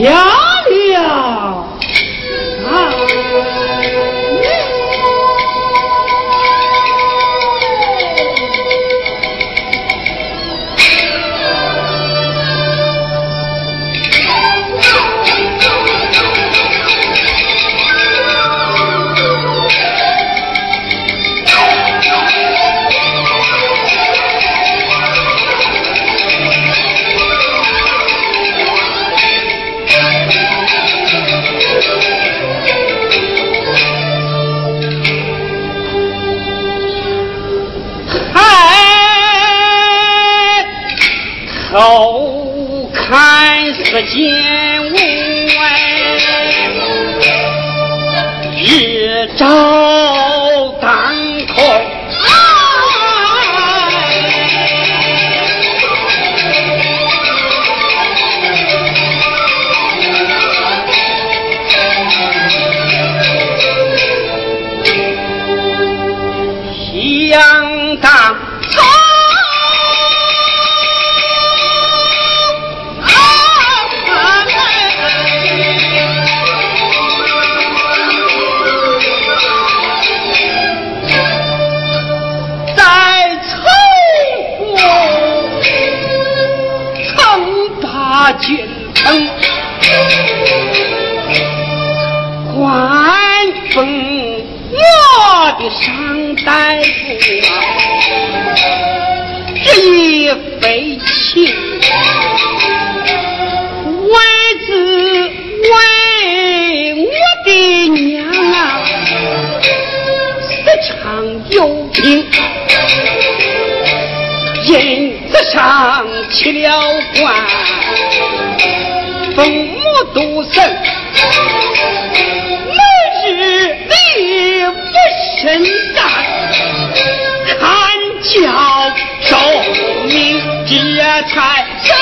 呀个金屋哎，日照当空来，当。以上大夫啊这一非亲为子为我的娘啊死唱游戏因此上起了官封母都司每日里这